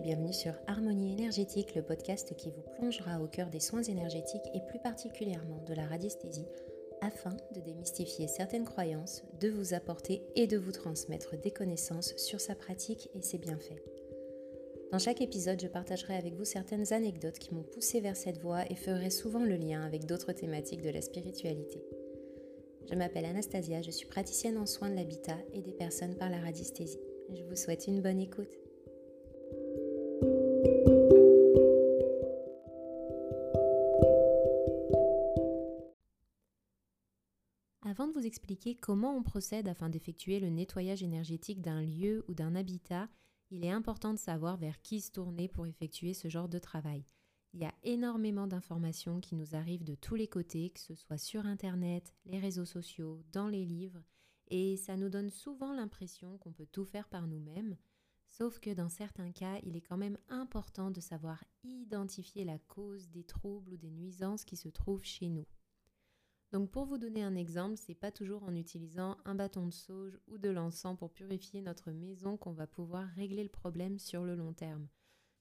bienvenue sur Harmonie énergétique, le podcast qui vous plongera au cœur des soins énergétiques et plus particulièrement de la radiesthésie afin de démystifier certaines croyances, de vous apporter et de vous transmettre des connaissances sur sa pratique et ses bienfaits. Dans chaque épisode, je partagerai avec vous certaines anecdotes qui m'ont poussé vers cette voie et ferai souvent le lien avec d'autres thématiques de la spiritualité. Je m'appelle Anastasia, je suis praticienne en soins de l'habitat et des personnes par la radiesthésie. Je vous souhaite une bonne écoute. Expliquer comment on procède afin d'effectuer le nettoyage énergétique d'un lieu ou d'un habitat, il est important de savoir vers qui se tourner pour effectuer ce genre de travail. Il y a énormément d'informations qui nous arrivent de tous les côtés, que ce soit sur Internet, les réseaux sociaux, dans les livres, et ça nous donne souvent l'impression qu'on peut tout faire par nous-mêmes, sauf que dans certains cas, il est quand même important de savoir identifier la cause des troubles ou des nuisances qui se trouvent chez nous. Donc pour vous donner un exemple, c'est pas toujours en utilisant un bâton de sauge ou de l'encens pour purifier notre maison qu'on va pouvoir régler le problème sur le long terme.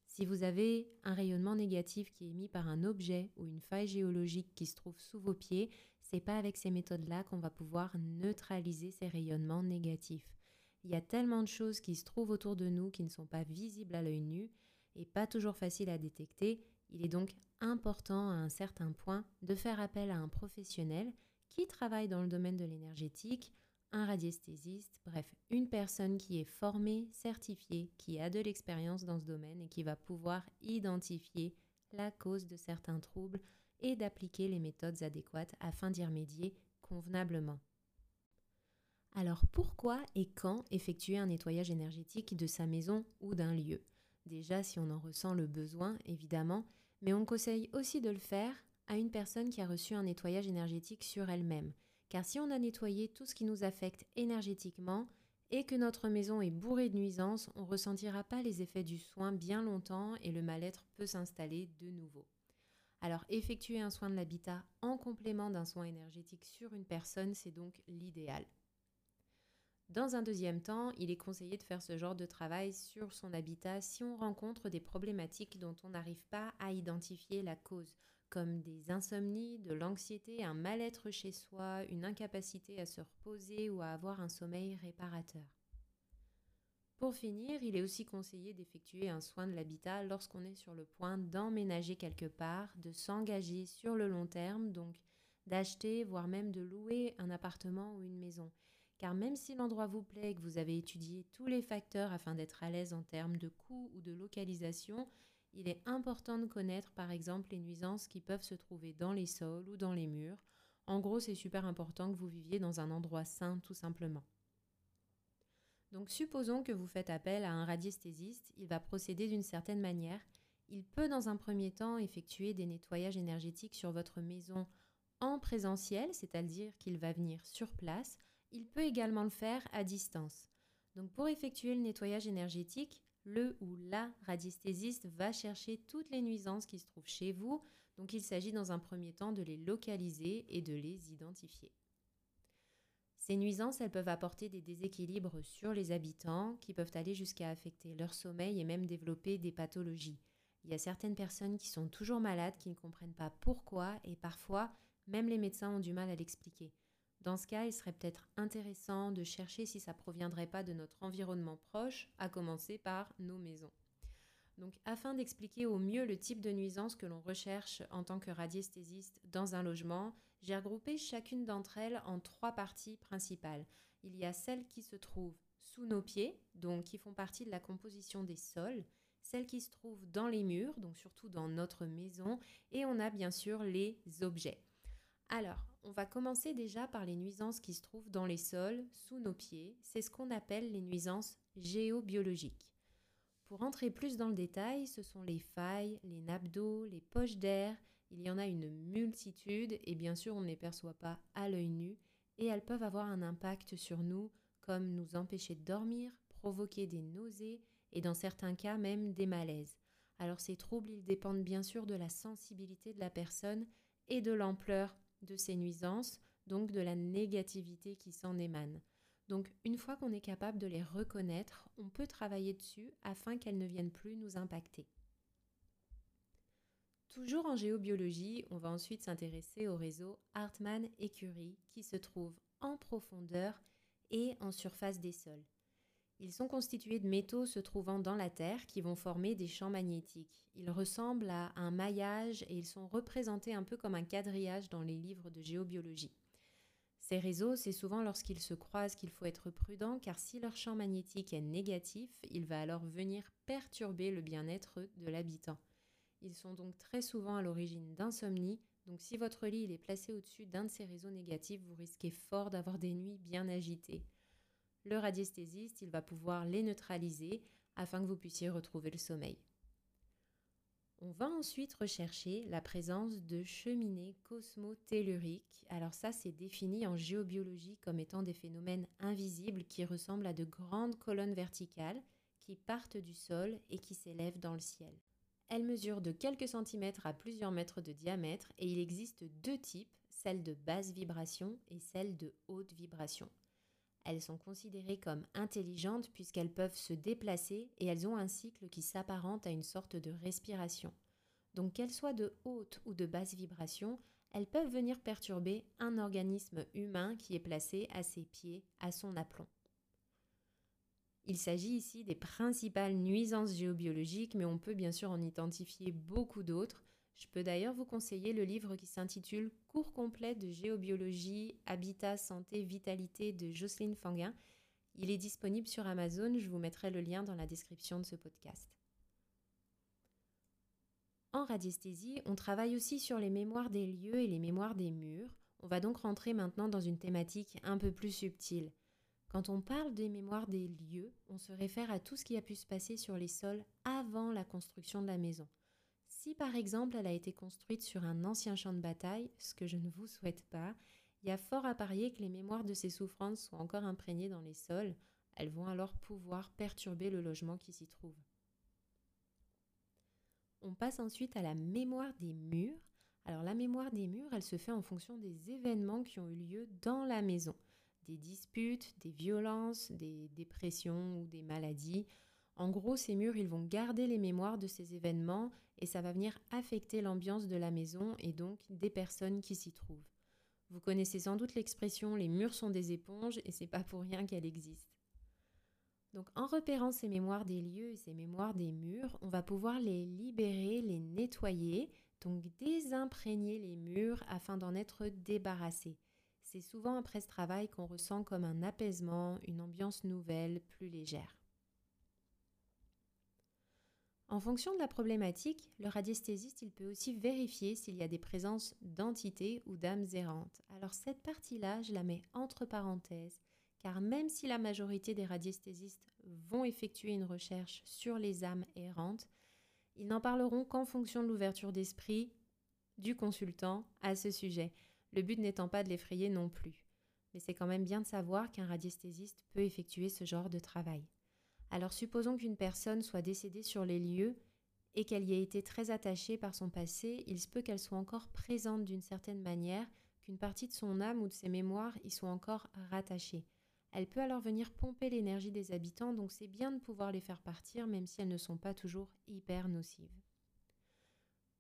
Si vous avez un rayonnement négatif qui est émis par un objet ou une faille géologique qui se trouve sous vos pieds, c'est pas avec ces méthodes-là qu'on va pouvoir neutraliser ces rayonnements négatifs. Il y a tellement de choses qui se trouvent autour de nous qui ne sont pas visibles à l'œil nu et pas toujours faciles à détecter. Il est donc important à un certain point de faire appel à un professionnel qui travaille dans le domaine de l'énergétique, un radiesthésiste, bref, une personne qui est formée, certifiée, qui a de l'expérience dans ce domaine et qui va pouvoir identifier la cause de certains troubles et d'appliquer les méthodes adéquates afin d'y remédier convenablement. Alors pourquoi et quand effectuer un nettoyage énergétique de sa maison ou d'un lieu? Déjà si on en ressent le besoin, évidemment, mais on conseille aussi de le faire à une personne qui a reçu un nettoyage énergétique sur elle-même. Car si on a nettoyé tout ce qui nous affecte énergétiquement et que notre maison est bourrée de nuisances, on ne ressentira pas les effets du soin bien longtemps et le mal-être peut s'installer de nouveau. Alors effectuer un soin de l'habitat en complément d'un soin énergétique sur une personne, c'est donc l'idéal. Dans un deuxième temps, il est conseillé de faire ce genre de travail sur son habitat si on rencontre des problématiques dont on n'arrive pas à identifier la cause, comme des insomnies, de l'anxiété, un mal-être chez soi, une incapacité à se reposer ou à avoir un sommeil réparateur. Pour finir, il est aussi conseillé d'effectuer un soin de l'habitat lorsqu'on est sur le point d'emménager quelque part, de s'engager sur le long terme, donc d'acheter, voire même de louer un appartement ou une maison car même si l'endroit vous plaît et que vous avez étudié tous les facteurs afin d'être à l'aise en termes de coût ou de localisation, il est important de connaître par exemple les nuisances qui peuvent se trouver dans les sols ou dans les murs. En gros, c'est super important que vous viviez dans un endroit sain tout simplement. Donc supposons que vous faites appel à un radiesthésiste, il va procéder d'une certaine manière. Il peut dans un premier temps effectuer des nettoyages énergétiques sur votre maison en présentiel, c'est-à-dire qu'il va venir sur place il peut également le faire à distance. Donc pour effectuer le nettoyage énergétique, le ou la radiesthésiste va chercher toutes les nuisances qui se trouvent chez vous. Donc il s'agit dans un premier temps de les localiser et de les identifier. Ces nuisances, elles peuvent apporter des déséquilibres sur les habitants qui peuvent aller jusqu'à affecter leur sommeil et même développer des pathologies. Il y a certaines personnes qui sont toujours malades, qui ne comprennent pas pourquoi et parfois même les médecins ont du mal à l'expliquer. Dans ce cas, il serait peut-être intéressant de chercher si ça proviendrait pas de notre environnement proche, à commencer par nos maisons. Donc, afin d'expliquer au mieux le type de nuisance que l'on recherche en tant que radiesthésiste dans un logement, j'ai regroupé chacune d'entre elles en trois parties principales. Il y a celles qui se trouvent sous nos pieds, donc qui font partie de la composition des sols, celles qui se trouvent dans les murs, donc surtout dans notre maison, et on a bien sûr les objets. Alors, on va commencer déjà par les nuisances qui se trouvent dans les sols, sous nos pieds. C'est ce qu'on appelle les nuisances géobiologiques. Pour entrer plus dans le détail, ce sont les failles, les nappes d'eau, les poches d'air. Il y en a une multitude et bien sûr on ne les perçoit pas à l'œil nu et elles peuvent avoir un impact sur nous comme nous empêcher de dormir, provoquer des nausées et dans certains cas même des malaises. Alors ces troubles, ils dépendent bien sûr de la sensibilité de la personne et de l'ampleur de ces nuisances, donc de la négativité qui s'en émane. Donc une fois qu'on est capable de les reconnaître, on peut travailler dessus afin qu'elles ne viennent plus nous impacter. Toujours en géobiologie, on va ensuite s'intéresser au réseau Hartmann et Curie qui se trouve en profondeur et en surface des sols. Ils sont constitués de métaux se trouvant dans la Terre qui vont former des champs magnétiques. Ils ressemblent à un maillage et ils sont représentés un peu comme un quadrillage dans les livres de géobiologie. Ces réseaux, c'est souvent lorsqu'ils se croisent qu'il faut être prudent car si leur champ magnétique est négatif, il va alors venir perturber le bien-être de l'habitant. Ils sont donc très souvent à l'origine d'insomnie, donc si votre lit est placé au-dessus d'un de ces réseaux négatifs, vous risquez fort d'avoir des nuits bien agitées. Le radiesthésiste, il va pouvoir les neutraliser afin que vous puissiez retrouver le sommeil. On va ensuite rechercher la présence de cheminées cosmotelluriques. Alors ça, c'est défini en géobiologie comme étant des phénomènes invisibles qui ressemblent à de grandes colonnes verticales qui partent du sol et qui s'élèvent dans le ciel. Elles mesurent de quelques centimètres à plusieurs mètres de diamètre et il existe deux types, celle de basse vibration et celle de haute vibration. Elles sont considérées comme intelligentes puisqu'elles peuvent se déplacer et elles ont un cycle qui s'apparente à une sorte de respiration. Donc qu'elles soient de haute ou de basse vibration, elles peuvent venir perturber un organisme humain qui est placé à ses pieds, à son aplomb. Il s'agit ici des principales nuisances géobiologiques, mais on peut bien sûr en identifier beaucoup d'autres. Je peux d'ailleurs vous conseiller le livre qui s'intitule Cours complet de géobiologie, habitat, santé, vitalité de Jocelyne Fanguin. Il est disponible sur Amazon, je vous mettrai le lien dans la description de ce podcast. En radiesthésie, on travaille aussi sur les mémoires des lieux et les mémoires des murs. On va donc rentrer maintenant dans une thématique un peu plus subtile. Quand on parle des mémoires des lieux, on se réfère à tout ce qui a pu se passer sur les sols avant la construction de la maison. Si par exemple elle a été construite sur un ancien champ de bataille, ce que je ne vous souhaite pas, il y a fort à parier que les mémoires de ces souffrances sont encore imprégnées dans les sols, elles vont alors pouvoir perturber le logement qui s'y trouve. On passe ensuite à la mémoire des murs. Alors la mémoire des murs, elle se fait en fonction des événements qui ont eu lieu dans la maison des disputes, des violences, des dépressions ou des maladies. En gros, ces murs, ils vont garder les mémoires de ces événements et ça va venir affecter l'ambiance de la maison et donc des personnes qui s'y trouvent. Vous connaissez sans doute l'expression les murs sont des éponges et c'est pas pour rien qu'elle existe. Donc en repérant ces mémoires des lieux et ces mémoires des murs, on va pouvoir les libérer, les nettoyer, donc désimprégner les murs afin d'en être débarrassé. C'est souvent après ce travail qu'on ressent comme un apaisement, une ambiance nouvelle, plus légère. En fonction de la problématique, le radiesthésiste peut aussi vérifier s'il y a des présences d'entités ou d'âmes errantes. Alors cette partie-là, je la mets entre parenthèses, car même si la majorité des radiesthésistes vont effectuer une recherche sur les âmes errantes, ils n'en parleront qu'en fonction de l'ouverture d'esprit du consultant à ce sujet le but n'étant pas de l'effrayer non plus. Mais c'est quand même bien de savoir qu'un radiesthésiste peut effectuer ce genre de travail. Alors supposons qu'une personne soit décédée sur les lieux et qu'elle y ait été très attachée par son passé, il se peut qu'elle soit encore présente d'une certaine manière, qu'une partie de son âme ou de ses mémoires y soit encore rattachée. Elle peut alors venir pomper l'énergie des habitants, donc c'est bien de pouvoir les faire partir même si elles ne sont pas toujours hyper nocives.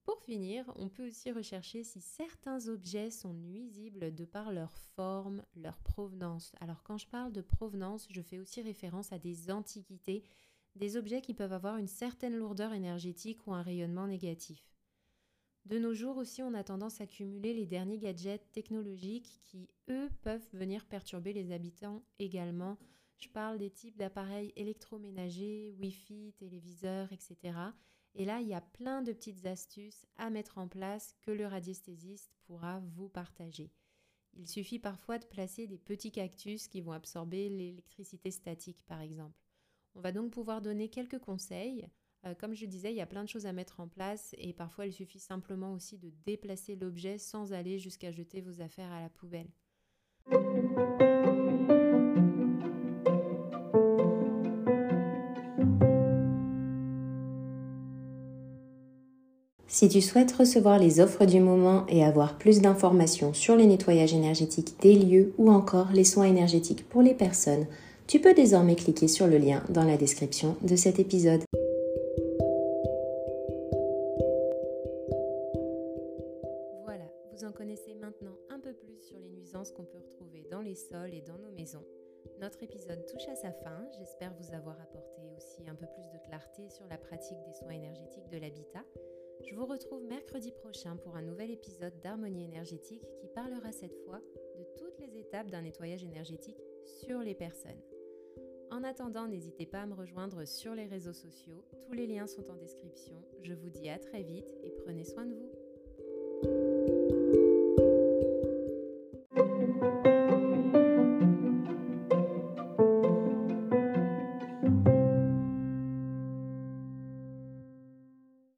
Pour finir, on peut aussi rechercher si certains objets sont nuisibles de par leur forme, leur provenance. Alors quand je parle de provenance, je fais aussi référence à des antiquités, des objets qui peuvent avoir une certaine lourdeur énergétique ou un rayonnement négatif. De nos jours aussi, on a tendance à cumuler les derniers gadgets technologiques qui, eux, peuvent venir perturber les habitants également. Je parle des types d'appareils électroménagers, Wi-Fi, téléviseurs, etc et là, il y a plein de petites astuces à mettre en place que le radiesthésiste pourra vous partager. Il suffit parfois de placer des petits cactus qui vont absorber l'électricité statique, par exemple. On va donc pouvoir donner quelques conseils. Euh, comme je disais, il y a plein de choses à mettre en place et parfois il suffit simplement aussi de déplacer l'objet sans aller jusqu'à jeter vos affaires à la poubelle. Si tu souhaites recevoir les offres du moment et avoir plus d'informations sur les nettoyages énergétiques des lieux ou encore les soins énergétiques pour les personnes, tu peux désormais cliquer sur le lien dans la description de cet épisode. Voilà, vous en connaissez maintenant un peu plus sur les nuisances qu'on peut retrouver dans les sols et dans nos maisons. Notre épisode touche à sa fin. J'espère vous avoir apporté aussi un peu plus de clarté sur la pratique des soins énergétiques de l'habitat. Je vous retrouve mercredi prochain pour un nouvel épisode d'Harmonie énergétique qui parlera cette fois de toutes les étapes d'un nettoyage énergétique sur les personnes. En attendant, n'hésitez pas à me rejoindre sur les réseaux sociaux. Tous les liens sont en description. Je vous dis à très vite et prenez soin de vous.